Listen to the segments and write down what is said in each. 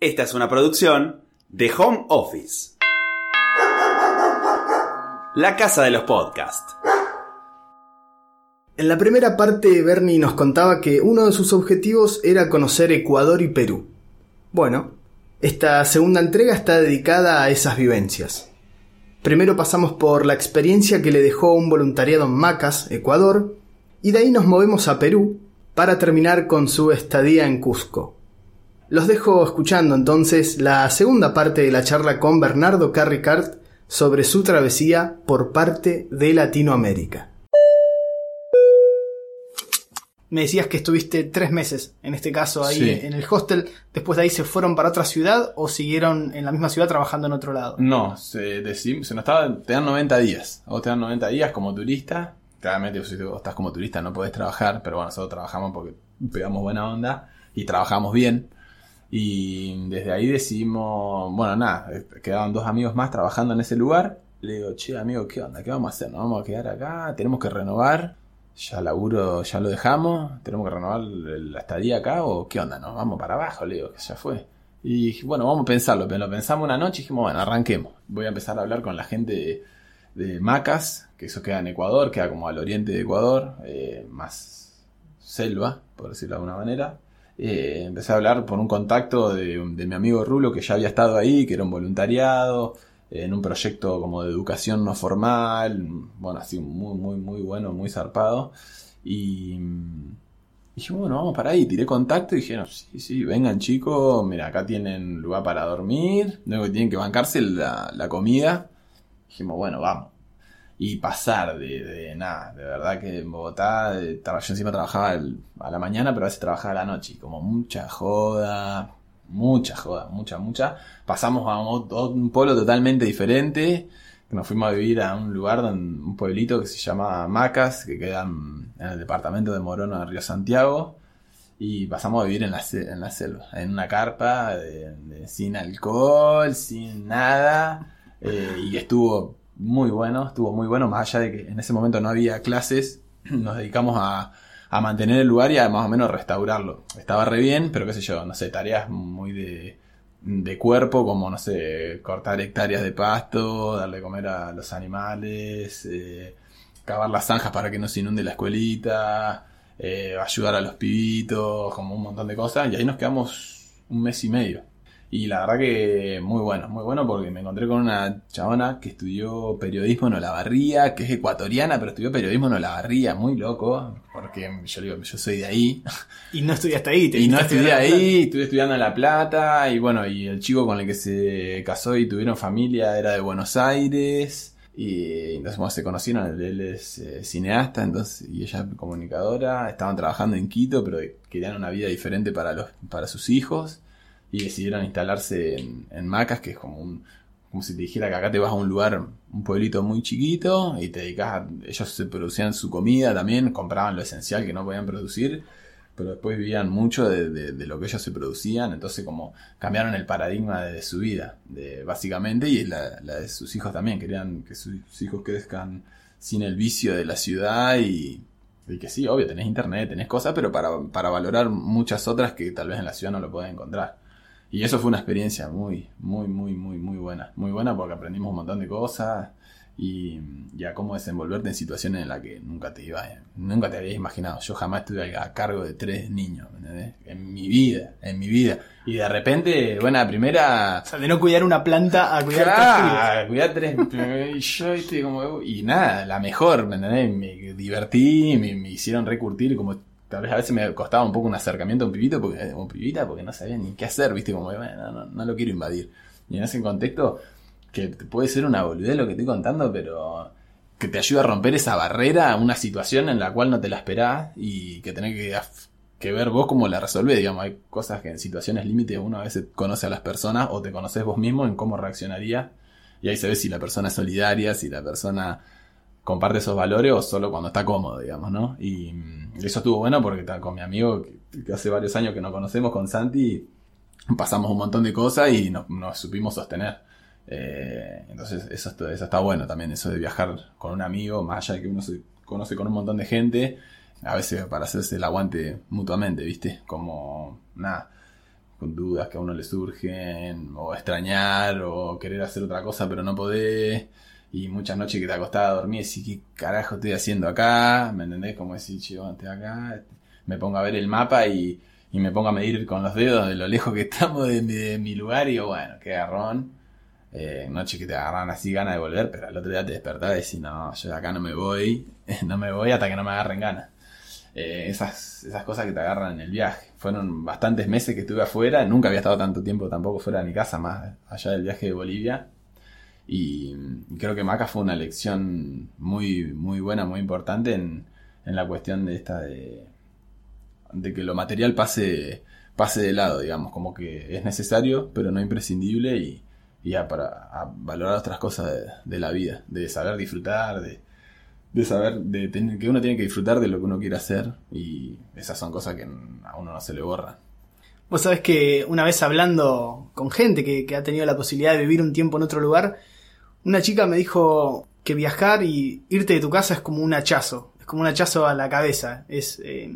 Esta es una producción de Home Office. La casa de los podcasts. En la primera parte, Bernie nos contaba que uno de sus objetivos era conocer Ecuador y Perú. Bueno, esta segunda entrega está dedicada a esas vivencias. Primero pasamos por la experiencia que le dejó un voluntariado en Macas, Ecuador, y de ahí nos movemos a Perú para terminar con su estadía en Cusco. Los dejo escuchando entonces la segunda parte de la charla con Bernardo Carricart sobre su travesía por parte de Latinoamérica. Me decías que estuviste tres meses, en este caso, ahí Sí. en el hostel. Después de ahí se fueron para otra ciudad o siguieron en la misma ciudad trabajando en otro lado. No, se, decim- se nos estaba, te dan 90 días. Vos te dan 90 días como turista. Claramente, si vos estás como turista no podés trabajar, pero bueno, nosotros trabajamos porque pegamos buena onda y trabajamos bien. Y desde ahí decidimos, bueno, nada, eh, quedaban dos amigos más trabajando en ese lugar. Le digo, che, amigo, ¿qué onda? ¿Qué vamos a hacer? ¿Nos vamos a quedar acá? ¿Tenemos que renovar? ¿Ya laburo, ya lo dejamos? ¿Tenemos que renovar la estadía acá? ¿O qué onda? ¿Nos vamos para abajo? Le digo, que ya fue. Y bueno, vamos a pensarlo. Pero lo pensamos una noche y dijimos, bueno, arranquemos. Voy a empezar a hablar con la gente de, de Macas, que eso queda en Ecuador, queda como al oriente de Ecuador, eh, más selva, por decirlo de alguna manera. Eh, empecé a hablar por un contacto de, mi amigo Rulo, que ya había estado ahí, que era un voluntariado, en un proyecto como de educación no formal, bueno, así muy, muy, muy bueno, muy zarpado. Y mm, dije, bueno, vamos para ahí. Tiré contacto y dijeron, sí, sí, vengan chicos, mira, acá tienen lugar para dormir, luego tienen que bancarse la, la comida. Dijimos, bueno, vamos. Y pasar de, de nada, de verdad que en Bogotá, de tra- yo encima trabajaba a la mañana, pero a veces trabajaba a la noche, y como mucha joda, mucha joda, mucha, mucha. Pasamos a un, pueblo totalmente diferente, nos fuimos a vivir a un lugar, don- un pueblito que se llama Macas, que queda en, el departamento de Morona, Río Santiago. Y pasamos a vivir en la, en la selva, en una carpa, sin alcohol, sin nada. eh, y estuvo muy bueno, estuvo muy bueno, más allá de que en ese momento no había clases, nos dedicamos a, a mantener el lugar y a más o menos restaurarlo. Estaba re bien, pero qué sé yo, no sé, tareas muy de, de cuerpo, como, no sé, cortar hectáreas de pasto, darle comer a los animales, eh, cavar las zanjas para que no se inunde la escuelita, eh, ayudar a los pibitos, como un montón de cosas, y ahí nos quedamos un mes y medio. Y la verdad que muy bueno, muy bueno porque me encontré con una chabona que estudió periodismo en Olavarría, que es ecuatoriana, pero estudió periodismo en Olavarría, muy loco, porque yo digo, yo soy de ahí, Y no estudiaste ahí. te y no estudié ahí, estuve estudiando en La Plata, y bueno, y el chico con el que se casó y tuvieron familia era de Buenos Aires, y entonces bueno, se conocieron, él es eh, cineasta, entonces, y ella comunicadora, estaban trabajando en Quito, pero querían una vida diferente para los, para sus hijos, y decidieron instalarse en, en Macas, que es como un, como si te dijera que acá te vas a un lugar, un pueblito muy chiquito, y te dedicas a, ellos se producían su comida también, compraban lo esencial que no podían producir, pero después vivían mucho de, de- lo que ellos se producían, entonces como cambiaron el paradigma de, su vida, básicamente, y la, de sus hijos también, querían que sus hijos crezcan sin el vicio de la ciudad y, que sí, obvio, tenés internet, tenés cosas, pero para, para valorar muchas otras que tal vez en la ciudad no lo pueden encontrar. Y eso fue una experiencia muy, muy, muy, muy, muy buena. Muy buena porque aprendimos un montón de cosas y, y a cómo desenvolverte en situaciones en las que nunca te iba, nunca te habías imaginado. Yo jamás estuve a cargo de tres niños, ¿me entendés? En mi vida, en mi vida. Y de repente, bueno, la primera... O sea, de no cuidar una planta a cuidar tres Claro, cuidar tres. Y yo, como. Y nada, la mejor, ¿me entendés? Me divertí, me, me hicieron recurtir, como. Tal vez a veces me costaba un poco un acercamiento a un pibito, porque, a un porque no sabía ni qué hacer, viste, como, bueno, no, no lo quiero invadir. Y en ese contexto, que puede ser una boludez lo que estoy contando, pero que te ayuda a romper esa barrera, una situación en la cual no te la esperás y que tenés que, ver vos cómo la resolvés. Digamos, hay cosas que en situaciones límite uno a veces conoce a las personas o te conoces vos mismo en cómo reaccionaría. Y ahí se ve si la persona es solidaria, si la persona comparte esos valores o solo cuando está cómodo, digamos, ¿no? Y mm, eso estuvo bueno porque con mi amigo que, hace varios años que nos conocemos, con Santi, pasamos un montón de cosas y nos, supimos sostener. Eh, entonces eso, eso está bueno también, eso de viajar con un amigo, más allá de que uno se conoce con un montón de gente, a veces para hacerse el aguante mutuamente, ¿viste? Como, nada, con dudas que a uno le surgen, o extrañar, o querer hacer otra cosa pero no poder. Y muchas noches que te acostaba a dormir y decís, ¿qué carajo estoy haciendo acá? ¿Me entendés? Como decir, chivo, estoy acá. Me pongo a ver el mapa y, y me pongo a medir con los dedos de lo lejos que estamos de, mi- de mi lugar y digo, bueno, qué garrón. Eh, noches que te agarran así ganas de volver, pero al otro día te despertás y decís, no, yo de acá no me voy, no me voy hasta que no me agarren ganas. Eh, esas, esas cosas que te agarran en el viaje. Fueron bastantes meses que estuve afuera, nunca había estado tanto tiempo tampoco fuera de mi casa, más allá del viaje de Bolivia. Y, creo que Maca fue una lección muy, muy buena, muy importante en, en la cuestión de esta de, de que lo material pase, pase de lado, digamos, como que es necesario, pero no imprescindible y, y a, para valorar otras cosas de, la vida, de saber disfrutar, de, de saber de tener, que uno tiene que disfrutar de lo que uno quiere hacer y esas son cosas que a uno no se le borran. Vos sabés que una vez hablando con gente que ha tenido la posibilidad de vivir un tiempo en otro lugar, una chica me dijo que viajar y irte de tu casa es como un hachazo, es como un hachazo a la cabeza, es eh,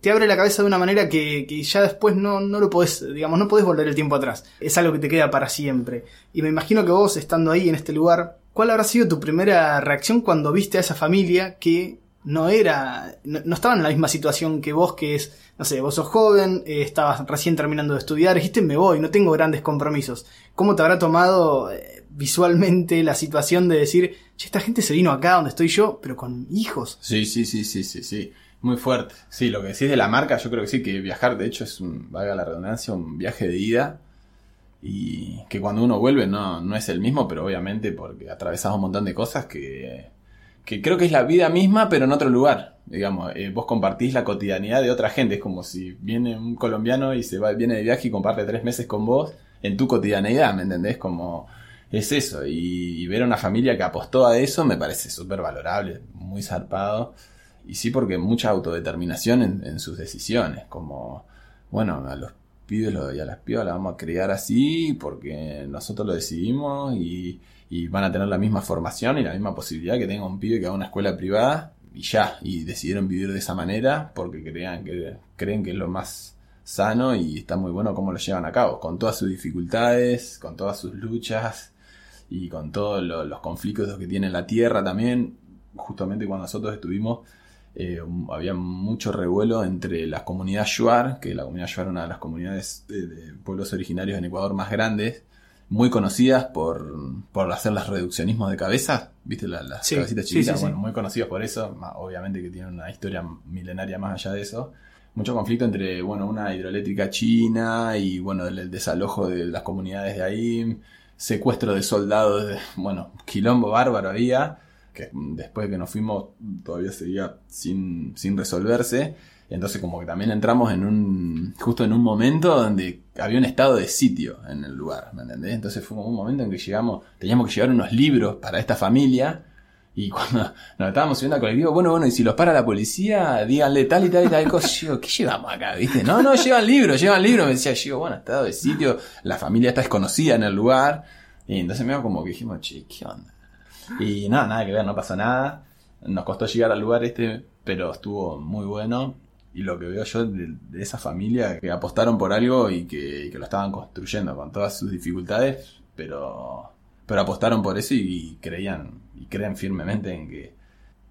te abre la cabeza de una manera que, que ya después no, no lo podés, digamos, no podés volver el tiempo atrás, es algo que te queda para siempre. Y me imagino que vos estando ahí en este lugar, ¿cuál habrá sido tu primera reacción cuando viste a esa familia que no era, no, no estaban en la misma situación que vos, que es, no sé, vos sos joven, eh, estabas recién terminando de estudiar, dijiste me voy, no tengo grandes compromisos. ¿Cómo te habrá tomado eh, visualmente la situación de decir, che, esta gente se vino acá donde estoy yo, pero con hijos? Sí, sí, sí, sí, sí, sí. Muy fuerte. Sí, lo que decís de la marca, yo creo que sí, que viajar, de hecho, es un, valga la redundancia, un viaje de ida. Y que cuando uno vuelve no, no es el mismo, pero obviamente porque atravesás un montón de cosas que, que creo que es la vida misma, pero en otro lugar. Digamos, eh, vos compartís la cotidianidad de otra gente. Es como si viene un colombiano y se va, viene de viaje y comparte tres meses con vos en tu cotidianeidad, ¿me entendés? Como es eso. Y, ver a una familia que apostó a eso me parece súper valorable, muy zarpado. Y sí, porque mucha autodeterminación en, en sus decisiones. Como, bueno, a los pibes y a las pibas la vamos a criar así porque nosotros lo decidimos y, y van a tener la misma formación y la misma posibilidad que tenga un pibe que va a una escuela privada y ya, y decidieron vivir de esa manera porque crean que, creen que es lo más sano y está muy bueno cómo lo llevan a cabo, con todas sus dificultades, con todas sus luchas y con todos lo- los conflictos que tiene la tierra también. Justamente cuando nosotros estuvimos, eh, había mucho revuelo entre la comunidad Shuar, que la comunidad Shuar es una de las comunidades de, de pueblos originarios en Ecuador más grandes, muy conocidas por, por hacer los reduccionismos de cabeza, ¿viste? La- las Sí, cabecitas chiquitas, sí, sí. bueno, muy conocidos por eso, obviamente que tienen una historia milenaria más allá de eso. Mucho conflicto entre, bueno, una hidroeléctrica china y, bueno, el, el desalojo de las comunidades de ahí, secuestro de soldados, de- bueno, quilombo bárbaro había, que después de que nos fuimos todavía seguía sin, sin resolverse. Entonces como que también entramos en un, justo en un momento donde había un estado de sitio en el lugar, ¿me entendés? Entonces fue como un momento en que llegamos, teníamos que llevar unos libros para esta familia y cuando nos estábamos subiendo al colectivo, bueno, bueno, y si los para la policía, díganle tal y tal y tal cosa. Yo ¿qué llevamos acá? ¿Viste? No, no, llevan libros, llevan libros. Me decía, yo, bueno, estado de sitio, la familia está desconocida en el lugar. Y entonces me como que dijimos, che, ¿qué onda? Y nada, nada que ver, no pasó nada. Nos costó llegar al lugar este, pero estuvo muy bueno. Y lo que veo yo de, esa familia que apostaron por algo y que, que lo estaban construyendo con todas sus dificultades, pero, pero apostaron por eso y, creían y creen firmemente en que,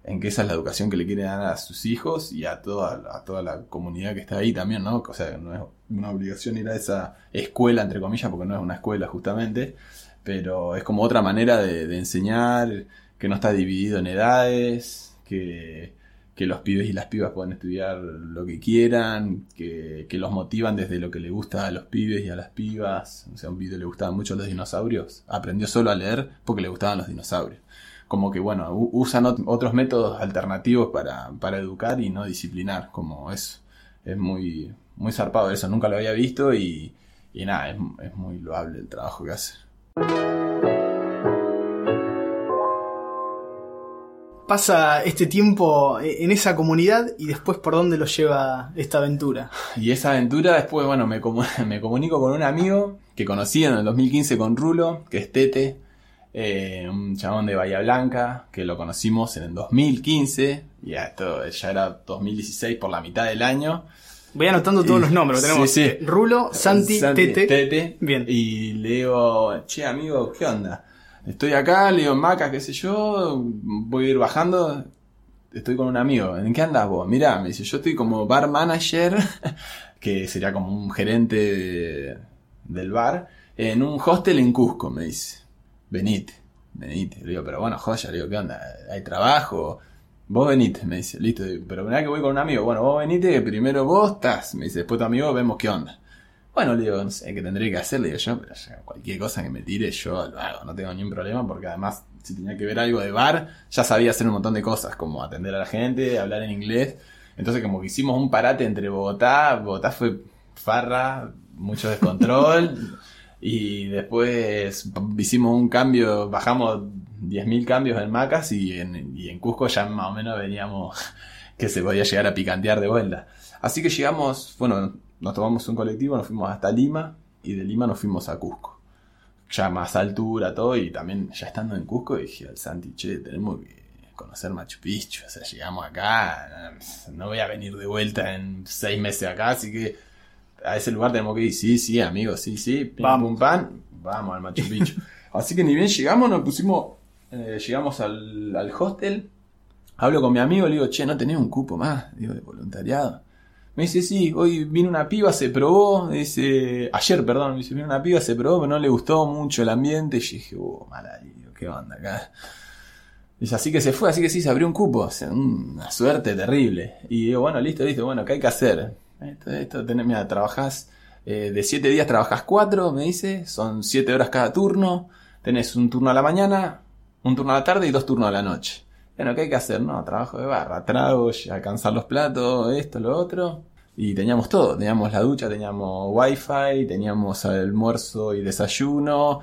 en que esa es la educación que le quieren dar a sus hijos y a toda, a toda la comunidad que está ahí también, ¿no? O sea, no es una obligación ir a esa escuela, entre comillas, porque no es una escuela justamente, pero es como otra manera de, de enseñar, que no está dividido en edades, que, que los pibes y las pibas pueden estudiar lo que quieran, que, que los motivan desde lo que le gusta a los pibes y a las pibas. O sea, a un pibe le gustaban mucho los dinosaurios, aprendió solo a leer porque le gustaban los dinosaurios. Como que, bueno, usan ot- otros métodos alternativos para, para educar y no disciplinar, como eso. Es muy, muy zarpado eso, nunca lo había visto y, y nada, es, es muy loable el trabajo que hace. Pasa este tiempo en esa comunidad y después por dónde lo lleva esta aventura. Y esa aventura después, bueno, me, me comunico con un amigo que conocí en el 2015 con Rulo, que es Tete, eh, un chabón de Bahía Blanca, que lo conocimos en el 2015, y ya, esto ya era 2016 por la mitad del año, Voy anotando todos Y- los nombres. Tenemos sí. eh, Rulo, Santi, Tete. Tete. Bien. Y le digo, che, amigo, ¿qué onda? Estoy acá, le digo, Maca, qué sé yo, voy a ir bajando. Estoy con un amigo. ¿En qué andas vos? Mirá, me dice, yo estoy como bar manager, que sería como un gerente de- del bar, en un hostel en Cusco, me dice. Venite, venite. Le digo, pero bueno, joya, le digo, ¿qué onda? ¿Hay trabajo? Vos venite, me dice, listo, pero mirá que voy con un amigo. Bueno, vos venite, primero vos estás, me dice, después tu amigo vemos qué onda. Bueno, le digo, no sé qué tendré que hacer, le digo yo, pero ya cualquier cosa que me tire yo lo hago, no tengo ningún problema, porque además, si tenía que ver algo de bar, ya sabía hacer un montón de cosas, como atender a la gente, hablar en inglés. Entonces, como que hicimos un parate entre Bogotá, Bogotá fue farra, mucho descontrol, y después hicimos un cambio, bajamos 10.000 cambios en Macas, y en, y en Cusco ya más o menos veníamos que se podía llegar a picantear de vuelta. Así que llegamos, bueno, nos tomamos un colectivo, nos fuimos hasta Lima y de Lima nos fuimos a Cusco. Ya más altura, todo, y también ya estando en Cusco dije al Santi, che, tenemos que conocer Machu Picchu, o sea, llegamos acá, no voy a venir de vuelta en seis meses acá, así que a ese lugar tenemos que ir, sí, sí, amigos, sí, sí, pim, Vamos. pum, pam, vamos al Machu Picchu. así que ni bien llegamos, nos pusimos, eh, llegamos al, al hostel, Hablo con mi amigo, le digo, che, ¿no tenés un cupo más? Digo, de voluntariado. Me dice, sí, hoy vino una piba, se probó, dice, ayer, perdón, me dice, vino una piba, se probó, pero no le gustó mucho el ambiente. Y yo dije, uh, mala, ¿qué onda acá? Dice, así que se fue, así que sí, se abrió un cupo. Una suerte terrible. Y digo, bueno, listo, listo, bueno, ¿qué hay que hacer? Esto, esto, tenés, mira, trabajás, eh, de siete días trabajás cuatro, me dice, son siete horas cada turno, tenés un turno a la mañana, un turno a la tarde y dos turnos a la noche. Bueno, ¿qué hay que hacer? No, trabajo de barra, trago, alcanzar los platos, esto, lo otro. Y teníamos todo, teníamos la ducha, teníamos wifi, teníamos almuerzo y desayuno.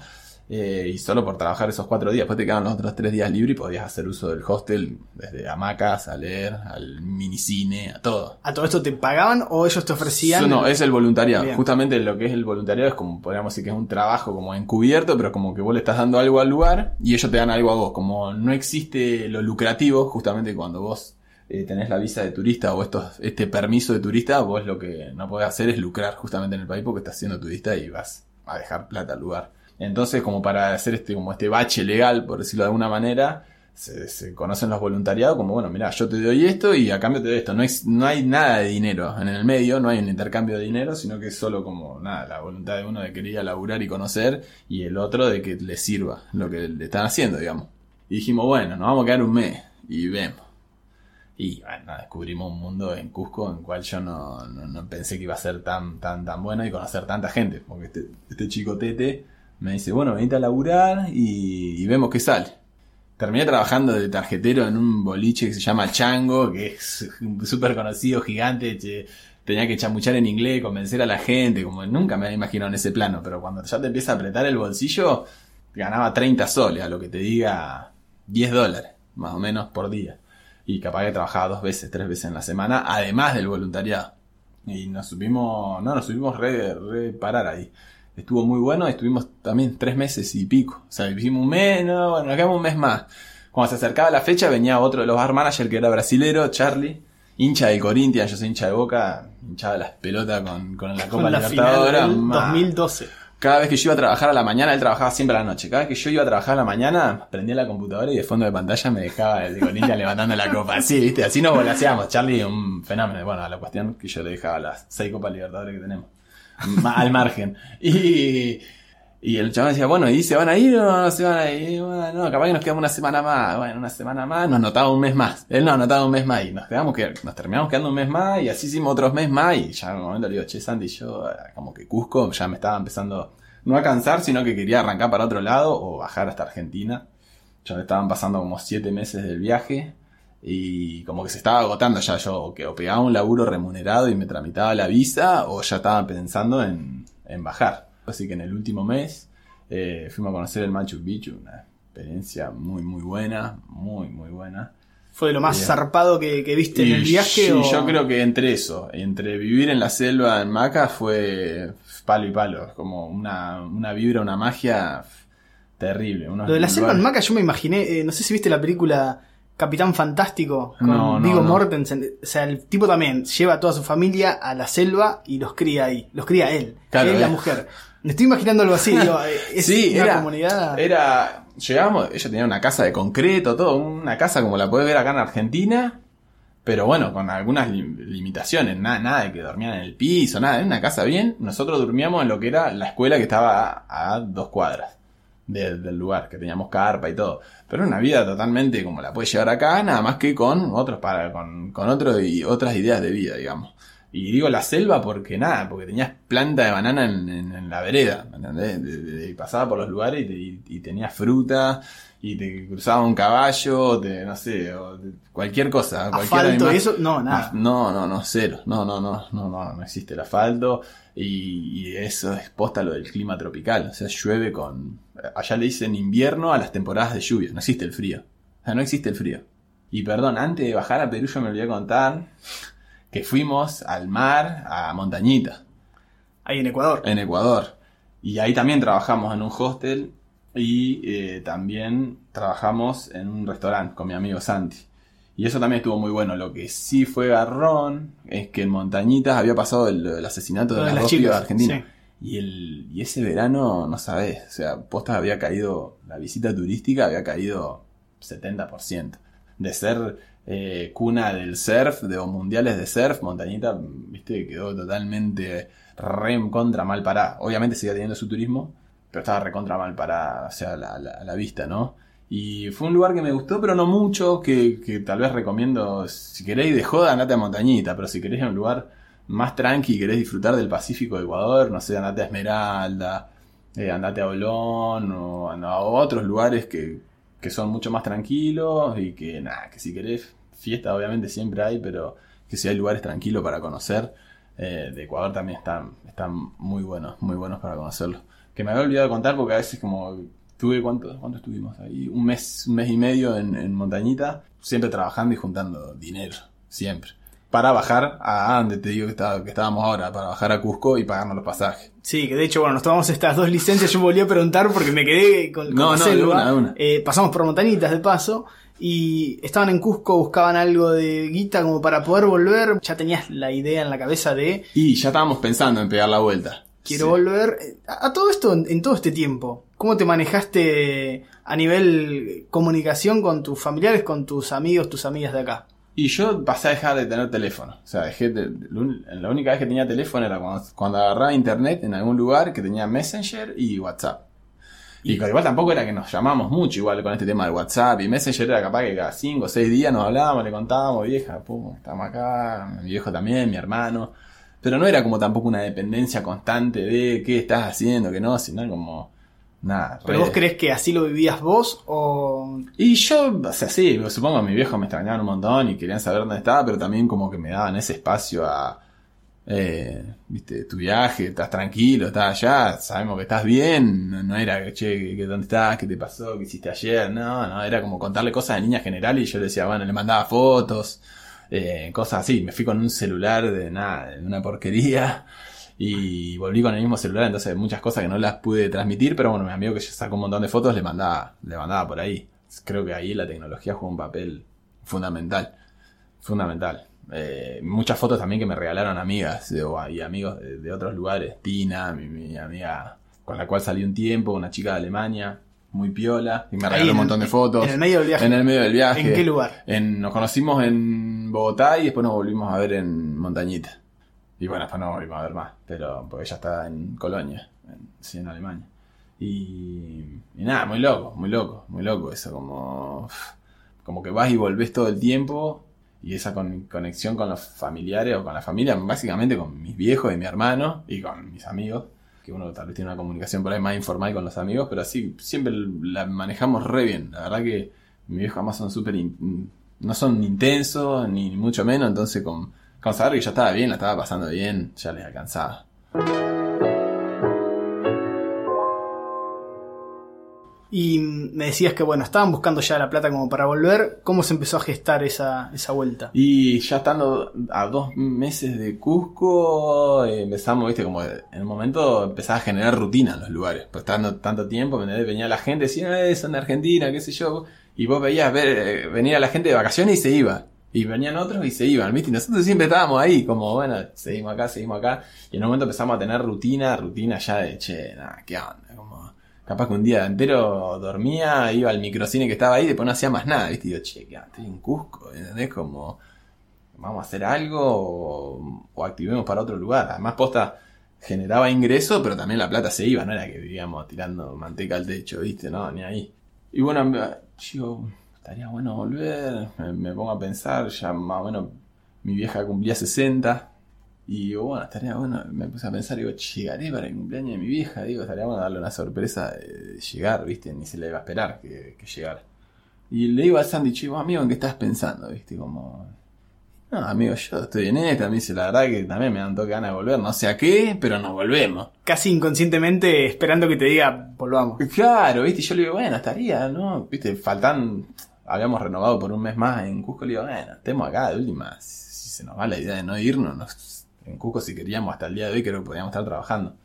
Eh, y solo por trabajar esos cuatro días, después te quedaban los otros tres días libres y podías hacer uso del hostel, desde hamacas, a leer, al minicine, a todo. ¿A todo esto te pagaban o ellos te ofrecían? Eso no, es el voluntariado. Bien. Justamente lo que es el voluntariado es como, podríamos decir que es un trabajo como encubierto, pero como que vos le estás dando algo al lugar y ellos te dan algo a vos. Como no existe lo lucrativo, justamente cuando vos eh, tenés la visa de turista o estos, este permiso de turista, vos lo que no podés hacer es lucrar justamente en el país porque estás siendo turista y vas a dejar plata al lugar. Entonces, como para hacer este, como este bache legal, por decirlo de alguna manera, se, conocen los voluntariados como, bueno, mira, yo te doy esto y a cambio te doy esto. No, es, no hay nada de dinero en el medio, no hay un intercambio de dinero, sino que es solo como, nada, la voluntad de uno de querer laburar y conocer y el otro de que le sirva lo que le están haciendo, digamos. Y dijimos, bueno, nos vamos a quedar un mes y vemos. Y bueno, descubrimos un mundo en Cusco en el cual yo no, no, no pensé que iba a ser tan, tan, tan bueno y conocer tanta gente. Porque este, este chico Tete me dice, bueno, venite a laburar y, y vemos qué sale. Terminé trabajando de tarjetero en un boliche que se llama Chango, que es súper conocido, gigante. che, tenía que chamuchar en inglés, convencer a la gente, como nunca me había imaginado en ese plano. Pero cuando ya te empieza a apretar el bolsillo, ganaba 30 soles, a lo que te diga 10 dólares, más o menos, por día. Y capaz que trabajaba dos veces, tres veces en la semana, además del voluntariado. Y nos subimos, no, nos subimos re, re parar ahí. Estuvo muy bueno, estuvimos también tres meses y pico. O sea, hicimos un mes, no, bueno, nos quedamos un mes más. Cuando se acercaba la fecha venía otro de los bar managers que era brasilero, Charlie, hincha del Corinthians, yo soy hincha de Boca, hinchaba las pelotas con, con la Copa Con la Libertadores. final del ma. 2012. Cada vez que yo iba a trabajar a la mañana, él trabajaba siempre a la noche. Cada vez que yo iba a trabajar a la mañana, prendía la computadora y de fondo de pantalla me dejaba el Corinthians levantando la copa. Así, viste, así nos volaseamos. Charlie, un fenómeno. Bueno, la cuestión que yo le dejaba las seis copas libertadores que tenemos. Al margen. Y, y el chaval decía, bueno, ¿y se van a ir o no se van a ir? Bueno, no, capaz que nos quedamos una semana más. Bueno, una semana más, nos notaba un mes más. Él nos anotaba un mes más y nos quedamos que, nos terminamos quedando un mes más y así hicimos otros mes más y ya en un momento le digo, che, Sandy, yo eh, como que Cusco ya me estaba empezando no a cansar, sino que quería arrancar para otro lado o bajar hasta Argentina. Ya me estaban pasando como siete meses del viaje y como que se estaba agotando ya yo, que o pegaba un laburo remunerado y me tramitaba la visa o ya estaba pensando en, en bajar. Así que en el último mes eh, fuimos a conocer el Machu Picchu, una experiencia muy muy buena, muy muy buena. ¿Fue lo más Bien. zarpado que, que viste en el viaje? sí, o... yo creo que entre eso, entre vivir en la selva en Maca fue palo y palo, como una, una vibra, una magia terrible. unos Lo de la selva en Maca yo me imaginé, eh, no sé si viste la película Capitán Fantástico con No, no, Viggo no. Mortensen. O sea, el tipo también lleva a toda su familia a la selva y los cría ahí. Los cría él. Claro, él la mujer. Me estoy imaginando algo así. digo, eh, es sí, una era, comunidad. era. Llegamos, ella tenía una casa de concreto, todo, una casa como la puedes ver acá en Argentina, pero bueno, con algunas lim- limitaciones, nada, nada de que dormían en el piso, nada, era una casa bien. Nosotros dormíamos en lo que era la escuela que estaba a, a dos cuadras de- del lugar, que teníamos carpa y todo. Pero una vida totalmente como la puedes llevar acá, nada más que con otros para, con, con y otras ideas de vida, digamos. Y digo la selva porque nada, porque tenías planta de banana en, en- en la vereda, ¿me entendés? Pasaba por los lugares y, y- y tenías fruta, y te cruzaba un caballo, te, no sé, o te- cualquier cosa. cualquier Asfalto y eso, no, nada. No, no, no, cero. No, no, no, no, no, no existe el asfalto. Y, y eso es posta lo del clima tropical. O sea, llueve con. Allá le dicen invierno a las temporadas de lluvia. No existe el frío. O sea, no existe el frío. Y perdón, antes de bajar a Perú, yo me olvidé contar que fuimos al mar a Montañita, Ahí en Ecuador. en Ecuador. Y ahí también trabajamos en un hostel y eh, también trabajamos en un restaurante con mi amigo Santi. Y eso también estuvo muy bueno. Lo que sí fue garrón es que en Montañitas había pasado el, el asesinato de de las las dos chicas, pibas argentinas. sí. Y, el, y ese verano, no sabés, o sea, posta había caído, la visita turística había caído 70%. De ser eh, cuna del surf, de o mundiales de surf, Montañita, viste, quedó totalmente re en contra mal parada. Obviamente seguía teniendo su turismo, pero estaba recontra mal parada, o sea, la, la, vista, ¿no? Y fue un lugar que me gustó, pero no mucho, que, que tal vez recomiendo, si queréis de joda, andate a Montañita, pero si queréis a un lugar más tranqui y querés disfrutar del Pacífico de Ecuador, no sé, andate a Esmeralda, eh, andate a Olón o a otros lugares que, que son mucho más tranquilos y que nada, que si querés fiesta obviamente siempre hay, pero que si hay lugares tranquilos para conocer, eh, de Ecuador también están, están muy buenos, muy buenos para conocerlos. Que me había olvidado de contar porque a veces como tuve cuánto, cuánto estuvimos ahí, un mes, un mes y medio en, en Montañita, siempre trabajando y juntando dinero, siempre. Para bajar a donde te digo que, estaba, que estábamos ahora, para bajar a Cusco y pagarnos los pasajes. Sí, que de hecho, bueno, nos tomamos estas dos licencias. Yo volví a preguntar porque me quedé con, con No, la no, de una, de una. Eh, pasamos por montañitas de paso. Y estaban en Cusco, buscaban algo de guita como para poder volver. Ya tenías la idea en la cabeza de Y ya estábamos pensando en pegar la vuelta. Quiero Sí. volver. Eh, A, a todo esto, en, en todo este tiempo, ¿cómo te manejaste a nivel comunicación con tus familiares, con tus amigos, tus amigas de acá? Y yo pasé a dejar de tener teléfono. O sea, dejé de- la única vez que tenía teléfono era cuando, cuando agarraba internet en algún lugar que tenía Messenger y WhatsApp. Y igual tampoco era que nos llamamos mucho igual con este tema de WhatsApp y Messenger era capaz que cada 5 o 6 días nos hablábamos, le contábamos, vieja, pum, estamos acá, mi viejo también, mi hermano. Pero no era como tampoco una dependencia constante de qué estás haciendo, que no, sino como nada. ¿Pero re- vos crees que así lo vivías vos o y yo, o sea, sí, supongo que mi viejo me extrañaban un montón y querían saber dónde estaba, pero también como que me daban ese espacio a, eh, viste, tu viaje, estás tranquilo, estás allá, sabemos que estás bien, no, no era que, che, que, dónde estás, qué te pasó, qué hiciste ayer, no, no, era como contarle cosas de niña general y yo le decía, bueno, le mandaba fotos, eh, cosas así, me fui con un celular de nada, de una porquería. Y volví con el mismo celular, entonces muchas cosas que no las pude transmitir, pero bueno, mi amigo que ya sacó un montón de fotos le mandaba, le mandaba por ahí. Creo que ahí la tecnología juega un papel fundamental. Fundamental. Eh, muchas fotos también que me regalaron amigas y amigos de, de otros lugares. Tina, mi, mi amiga con la cual salí un tiempo, una chica de Alemania, muy piola, y me regaló un montón de fotos. en el medio del viaje? En el medio del viaje. ¿En qué lugar? En- nos conocimos en Bogotá y después nos volvimos a ver en Montañita. Y bueno, después no volvimos a ver más, pero porque ella está en Colonia, en, sí, en Alemania. Y, y nada, muy loco, muy loco, muy loco eso, como, como que vas y volvés todo el tiempo y esa con- conexión con los familiares o con la familia, básicamente con mis viejos y mi hermano y con mis amigos, que uno tal vez tiene una comunicación por ahí más informal con los amigos, pero así siempre la manejamos re bien. La verdad que mis viejos jamás son súper, no son intensos ni mucho menos, entonces con, con saber que yo estaba bien, la estaba pasando bien, ya les alcanzaba. Y me decías que, bueno, estaban buscando ya la plata como para volver. ¿Cómo se empezó a gestar esa, esa vuelta? Y ya estando a dos meses de Cusco, eh, empezamos, viste, como en el momento empezaba a generar rutina en los lugares. Pues estando tanto tiempo, venía la gente, decía, eh, son de Argentina, qué sé yo. Y vos veías ver, eh, venir a la gente de vacaciones y se iba. Y venían otros y se iban, ¿viste? Y nosotros siempre estábamos ahí, como, bueno, seguimos acá, seguimos acá. Y en un momento empezamos a tener rutina, rutina ya de, che, nada, ¿qué onda? Como, capaz que un día entero dormía, iba al microcine que estaba ahí después no hacía más nada, ¿viste? Y digo, che, ¿qué onda? Estoy en Cusco, ¿entendés? Como, vamos a hacer algo o, activemos para otro lugar. Además, posta generaba ingreso, pero también la plata se iba, no era que vivíamos tirando manteca al techo, ¿viste? No, ni ahí. Y bueno, digo, estaría bueno volver, me pongo a pensar, ya más o menos mi vieja cumplía 60. Y digo, bueno, estaría bueno, me puse a pensar, digo, llegaré para el cumpleaños de mi vieja, digo, estaría bueno darle una sorpresa de llegar, ¿viste? Ni se le iba a esperar que, que llegara. Y le digo al Sandy, chico, amigo, ¿en qué estás pensando? ¿Viste? Como, no, amigo, yo estoy en esta, me dice, la verdad que también me dan toque ganas de volver, no sé a qué, pero nos volvemos. Casi inconscientemente esperando que te diga, volvamos. Claro, viste, yo le digo, bueno, estaría, ¿no? Viste, faltan, habíamos renovado por un mes más en Cusco, le digo, bueno, estemos acá de última, si, si se nos va la idea de no irnos, nos- en Cusco si queríamos hasta el día de hoy creo que podíamos estar trabajando.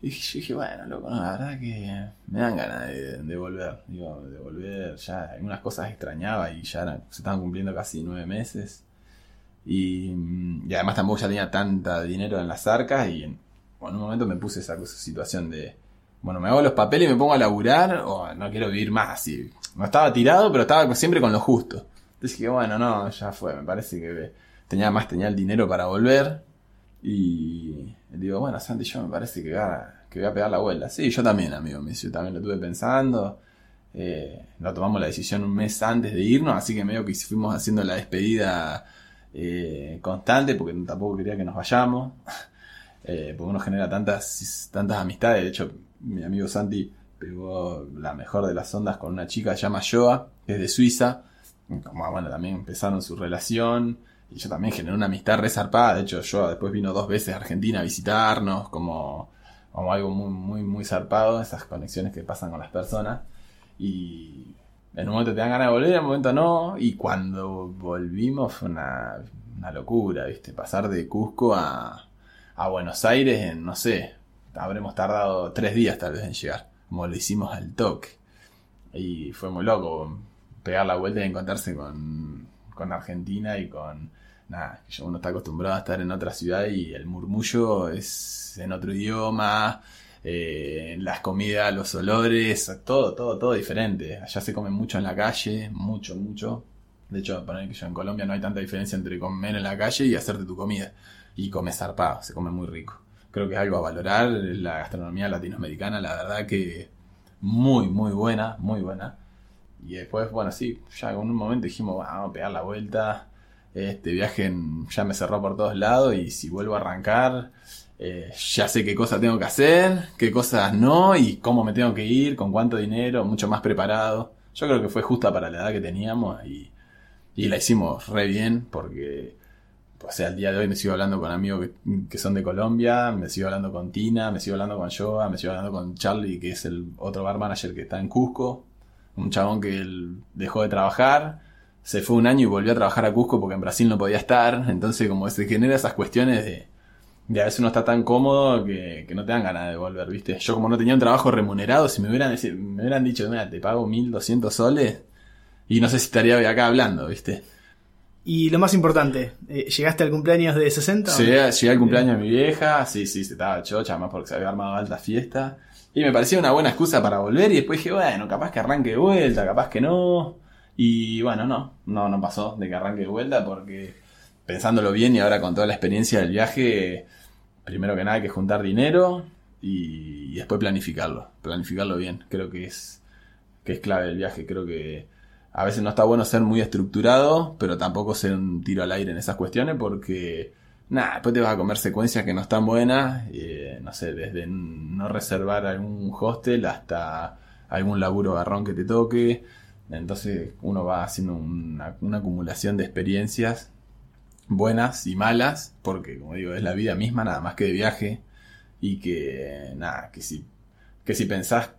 Y yo dije, bueno, loco, no, la verdad que me dan ganas de, de volver, digo, de volver, ya algunas cosas extrañaba y ya eran- se estaban cumpliendo casi nueve meses. Y, mm, y además tampoco ya tenía tanta dinero en las arcas y en, bueno, en un momento me puse esa situación de, bueno, me hago los papeles y me pongo a laburar o no quiero vivir más así. No estaba tirado, pero estaba siempre con lo justo. Entonces dije, bueno, no, ya fue, me parece que tenía más, tenía el dinero para volver. Y digo, bueno, Santi, yo me parece que que voy a pegar la vuelta. Sí, yo también, amigo, yo también lo estuve pensando. Eh, lo tomamos la decisión un mes antes de irnos, así que medio que fuimos haciendo la despedida eh, constante, porque tampoco quería que nos vayamos. Eh, porque uno genera tantas, tantas amistades. De hecho, mi amigo Santi pegó la mejor de las ondas con una chica que se llama Joa, que es de Suiza. Como, bueno, también empezaron su relación. Y yo también generé una amistad resarpada. De hecho, Joa después vino dos veces a Argentina a visitarnos, como, como algo muy, muy, muy zarpado, esas conexiones que pasan con las personas. Y en un momento te dan ganas de volver, en un momento no. Y cuando volvimos fue una, una locura, ¿viste? Pasar de Cusco a, a Buenos Aires en, no sé, habremos tardado tres días tal vez en llegar. Como lo hicimos al toque. Y fue muy loco pegar la vuelta y encontrarse con, con Argentina y con... Nada, uno está acostumbrado a estar en otra ciudad y el murmullo es en otro idioma, eh, las comidas, los olores, todo, todo, todo diferente. Allá se come mucho en la calle, mucho, mucho. De hecho, para que yo en Colombia no hay tanta diferencia entre comer en la calle y hacerte tu comida. Y comer zarpado, se come muy rico. Creo que es algo a valorar, la gastronomía latinoamericana, la verdad que muy, muy buena, muy buena. Y después, bueno, sí, ya en un momento dijimos, "Bueno, vamos a pegar la vuelta. Este viaje ya me cerró por todos lados y si vuelvo a arrancar, eh, ya sé qué cosas tengo que hacer, qué cosas no y cómo me tengo que ir, con cuánto dinero, mucho más preparado. Yo creo que fue justa para la edad que teníamos y, y la hicimos re bien porque, o sea, al día de hoy me sigo hablando con amigos que son de Colombia, me sigo hablando con Tina, me sigo hablando con Joa, me sigo hablando con Charlie, que es el otro bar manager que está en Cusco, un chabón que él dejó de trabajar, se fue un año y volvió a trabajar a Cusco porque en Brasil no podía estar, entonces como se genera esas cuestiones de, de a veces uno está tan cómodo que, que no te dan ganas de volver, ¿viste? Yo como no tenía un trabajo remunerado, si me hubieran, deci- me hubieran dicho, mira, te pago 1200 soles y no sé si estaría hoy acá hablando, ¿viste? Y lo más importante, eh, ¿llegaste al cumpleaños de 60? Llegué, llegué al cumpleaños de mi vieja, sí, sí, se estaba chocha, más porque se había armado alta fiesta. Y me parecía una buena excusa para volver y después dije, bueno, capaz que arranque de vuelta, capaz que no. Y bueno, no, no, no pasó de que arranque de vuelta porque pensándolo bien y ahora con toda la experiencia del viaje, primero que nada hay que juntar dinero y, y después planificarlo, planificarlo bien. Creo que es, que es clave el viaje, creo que a veces no está bueno ser muy estructurado, pero tampoco ser un tiro al aire en esas cuestiones porque, nada, después te vas a comer secuencias que no están buenas, eh, no sé, desde no reservar algún hostel hasta algún laburo garrón que te toque. Entonces uno va haciendo una, una acumulación de experiencias buenas y malas, porque como digo, es la vida misma nada más que de viaje y que, nada, que si, que si pensás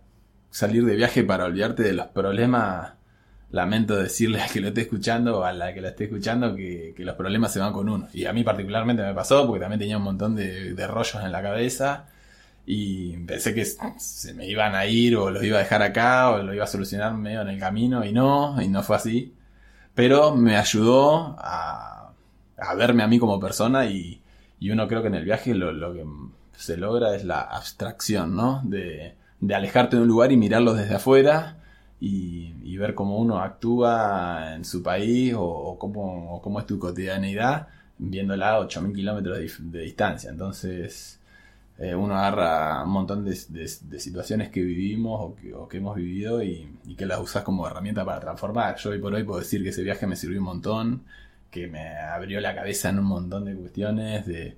salir de viaje para olvidarte de los problemas, lamento decirle al que lo esté escuchando o a la que lo esté escuchando que, que los problemas se van con uno. Y a mí particularmente me pasó porque también tenía un montón de, de rollos en la cabeza Y pensé que se me iban a ir o los iba a dejar acá o lo iba a solucionar medio en el camino y no, y no fue así. Pero me ayudó a, a verme a mí como persona y, y uno creo que en el viaje lo, lo que se logra es la abstracción, ¿no? De, de alejarte de un lugar y mirarlo desde afuera y, y ver cómo uno actúa en su país o, cómo, o cómo es tu cotidianidad viéndola a 8.000 kilómetros de, distancia. Entonces eh, uno agarra un montón de, de- de situaciones que vivimos o que, o que hemos vivido y, y que las usas como herramienta para transformar. Yo hoy por hoy puedo decir que ese viaje me sirvió un montón, que me abrió la cabeza en un montón de cuestiones, de,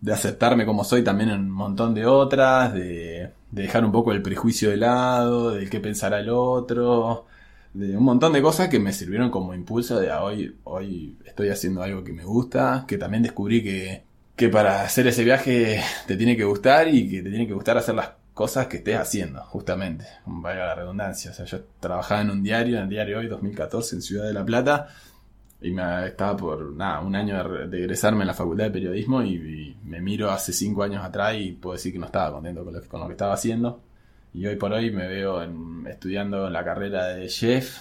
de aceptarme como soy también en un montón de otras, de, de dejar un poco el prejuicio de lado, de qué pensará el otro, de un montón de cosas que me sirvieron como impulso de a hoy, hoy estoy haciendo algo que me gusta, que también descubrí que, que para hacer ese viaje te tiene que gustar y que te tiene que gustar hacer las cosas que estés haciendo, justamente, valga la redundancia. O sea, yo trabajaba en un diario, en el diario Hoy 2014 en Ciudad de La Plata, y me estaba por nada, un año de, re- de egresarme en la facultad de periodismo y, me miro hace cinco años atrás y puedo decir que no estaba contento con lo, con lo que estaba haciendo. Y hoy por hoy me veo en- estudiando la carrera de chef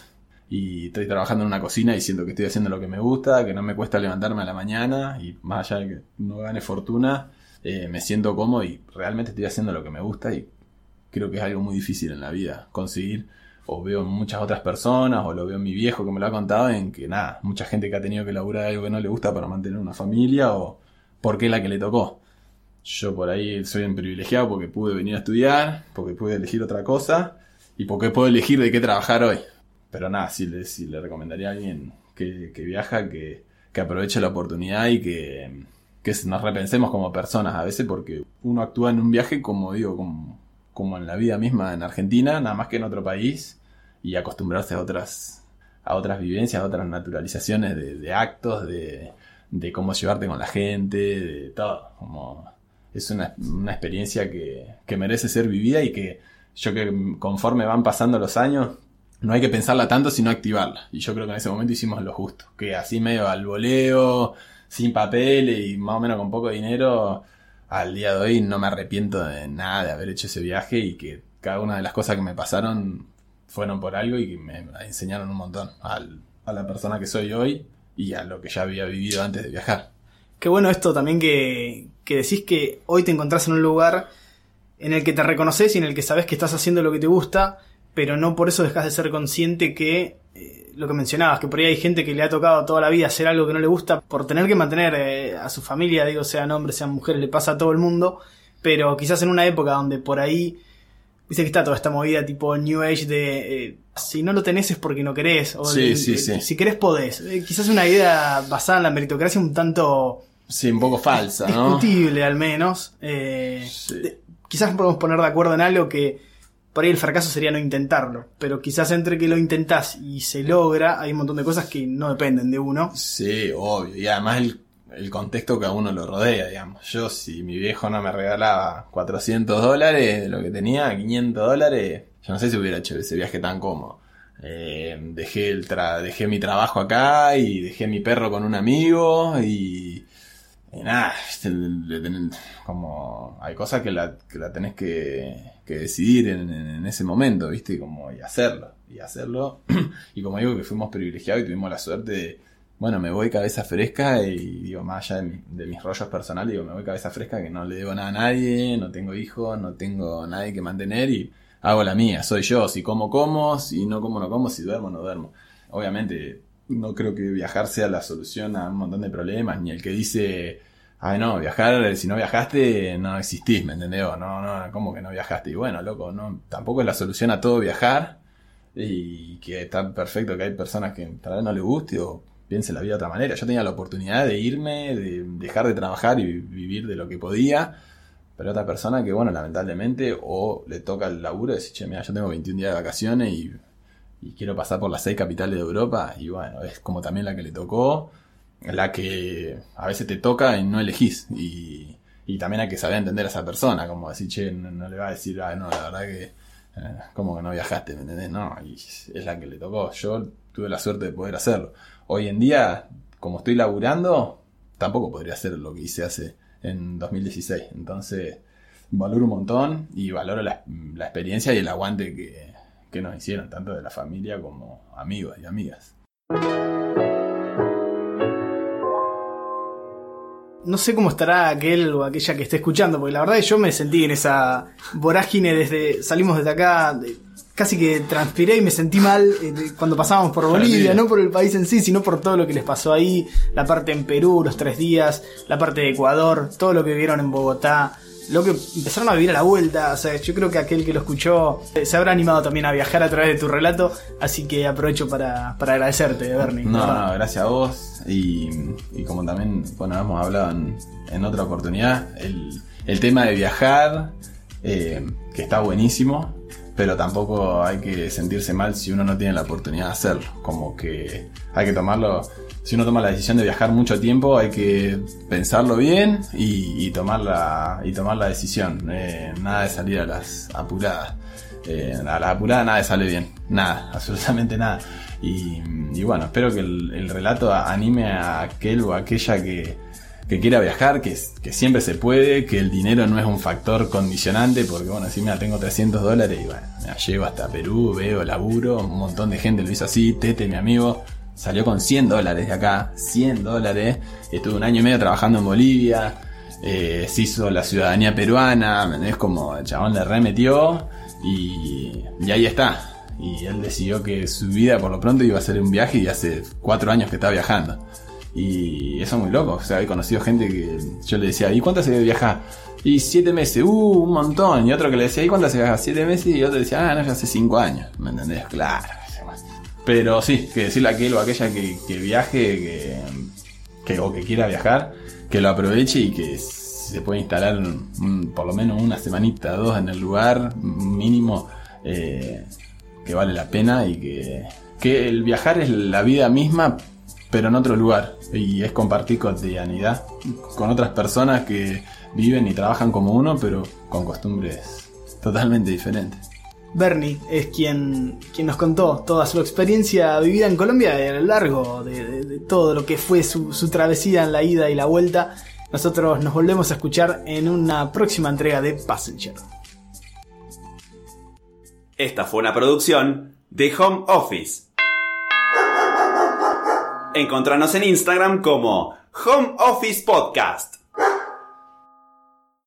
y estoy trabajando en una cocina y siento que estoy haciendo lo que me gusta, que no me cuesta levantarme a la mañana y más allá de que no gane fortuna, eh, me siento cómodo y realmente estoy haciendo lo que me gusta y creo que es algo muy difícil en la vida conseguir o veo muchas otras personas o lo veo en mi viejo que me lo ha contado en que nada, mucha gente que ha tenido que laburar algo que no le gusta para mantener una familia o porque es la que le tocó. Yo por ahí soy un privilegiado porque pude venir a estudiar, porque pude elegir otra cosa y porque puedo elegir de qué trabajar hoy. Pero nada, sí le, le recomendaría a alguien que, que viaja, que, que aproveche la oportunidad y que, que nos repensemos como personas a veces porque uno actúa en un viaje como digo, como, como en la vida misma en Argentina, nada más que en otro país y acostumbrarse a otras, a otras vivencias, a otras naturalizaciones de, actos, de, de cómo llevarte con la gente, de todo. Como es una, una experiencia que, que merece ser vivida y que yo que conforme van pasando los años, no hay que pensarla tanto, sino activarla. Y yo creo que en ese momento hicimos lo justo. Que así medio al voleo, sin papel y más o menos con poco dinero, al día de hoy no me arrepiento de nada de haber hecho ese viaje y que cada una de las cosas que me pasaron fueron por algo y que me enseñaron un montón al- a la persona que soy hoy y a lo que ya había vivido antes de viajar. Qué bueno esto también que, que decís que hoy te encontrás en un lugar en el que te reconoces y en el que sabes que estás haciendo lo que te gusta, pero no por eso dejas de ser consciente que eh, lo que mencionabas, que por ahí hay gente que le ha tocado toda la vida hacer algo que no le gusta por tener que mantener eh, a su familia, digo, sean hombres, sean mujeres, le pasa a todo el mundo, pero quizás en una época donde por ahí, viste que está toda esta movida tipo New Age de eh, si no lo tenés es porque no querés, o Sí, de- sí, de- sí. si querés podés. Eh, quizás una idea basada en la meritocracia un tanto Sí, un poco falsa, ¿no? discutible al menos. De- quizás podemos poner de acuerdo en algo que por ahí el fracaso sería no intentarlo, pero quizás entre que lo intentás y se logra hay un montón de cosas que no dependen de uno. Sí, obvio. Y además el, el contexto que a uno lo rodea, digamos. Yo, si mi viejo no me regalaba 400 dólares de lo que tenía, 500 dólares, yo no sé si hubiera hecho ese viaje tan cómodo. Eh, dejé, el tra- dejé mi trabajo acá y dejé mi perro con un amigo y, y nada, como hay cosas que la, que la tenés que, que decidir en- en ese momento, viste, como y hacerlo, y hacerlo. y como digo que fuimos privilegiados y tuvimos la suerte de, bueno, me voy cabeza fresca y digo, más allá de, mi- de mis rollos personales, digo, me voy cabeza fresca que no le debo nada a nadie, no tengo hijos, no tengo nadie que mantener y hago la mía, soy yo, si como como, si no como no como, si duermo no duermo. Obviamente no creo que viajar sea la solución a un montón de problemas, ni el que dice, ay no, viajar, si no viajaste no existís, ¿me entendés? O no, no, ¿cómo que no viajaste? Y bueno, loco, no, tampoco es la solución a todo viajar y que está perfecto que hay personas que tal vez no les guste o piense la vida de otra manera. Yo tenía la oportunidad de irme, de dejar de trabajar y vivir de lo que podía, pero otra persona que, bueno, lamentablemente, o le toca el laburo y dice, che, mira, yo tengo 21 días de vacaciones y, y quiero pasar por las seis capitales de Europa, y bueno, es como también la que le tocó, la que a veces te toca y no elegís, y, y también hay que saber entender a esa persona, como decir, che, no, le va a decir, ah, no, la verdad que, eh, como que no viajaste, ¿me entendés? No, y es la que le tocó, yo tuve la suerte de poder hacerlo. Hoy en día, como estoy laburando, tampoco podría hacer lo que hice hace en 2016. Entonces, valoro un montón y valoro la, la experiencia y el aguante que, que nos hicieron, tanto de la familia como amigos y amigas. No sé cómo estará aquel o aquella que esté escuchando, porque la verdad es que yo me sentí en esa vorágine desde. Salimos desde acá, casi que transpiré y me sentí mal eh, cuando pasábamos por Bolivia, no por el país en sí, sino por todo lo que les pasó ahí, la parte en Perú, los tres días, la parte de Ecuador, todo lo que vivieron en Bogotá, lo que empezaron a vivir a la vuelta. O sea, yo creo que aquel que lo escuchó eh, se habrá animado también a viajar a través de tu relato, así que aprovecho para, para agradecerte, Bernie. No, no, gracias a vos. Y, y como también, bueno, hemos hablado en, en otra oportunidad, el, el tema de viajar, eh, que está buenísimo, pero tampoco hay que sentirse mal si uno no tiene la oportunidad de hacerlo. Como que hay que tomarlo, si uno toma la decisión de viajar mucho tiempo, hay que pensarlo bien y, tomar, la, y tomar la decisión. Eh, nada de salir a las apuradas. Eh, a la apurada nada sale bien. Nada, absolutamente nada. Y, bueno, espero que el, el relato anime a aquel o aquella que, que quiera viajar, que, siempre se puede, que el dinero no es un factor condicionante, porque bueno, si mira, tengo 300 dólares y bueno, me llevo hasta Perú, veo, laburo, un montón de gente lo hizo así, Tete, mi amigo, salió con 100 dólares de acá, 100 dólares, estuve un año y medio trabajando en Bolivia, eh, se hizo la ciudadanía peruana, es como el chabón le remetió y, y ahí está. Y él decidió que su vida por lo pronto iba a ser un viaje y hace cuatro años que está viajando. Y eso es muy loco. O sea, he conocido gente que yo le decía, ¿y cuánto se viaja? Y siete meses, uh, un montón. Y otro que le decía, ¿y cuánto se viaja? Siete meses. Y otro decía, ah, no, ya hace cinco años. ¿Me entendés? Claro. Pero sí, que decirle a aquel o a aquella que, que viaje que, que, o que quiera viajar, que lo aproveche y que se puede instalar por lo menos una semanita, dos en el lugar mínimo eh, que vale la pena y que, que el viajar es la vida misma pero en otro lugar y es compartir cotidianidad con otras personas que viven y trabajan como uno pero con costumbres totalmente diferentes. Bernie es quien, quien nos contó toda su experiencia vivida en Colombia y a lo largo de, de- de todo lo que fue su, su travesía en la ida y la vuelta. Nosotros nos volvemos a escuchar en una próxima entrega de Passenger. Esta fue una producción de Home Office. Encontranos en Instagram como Home Office Podcast.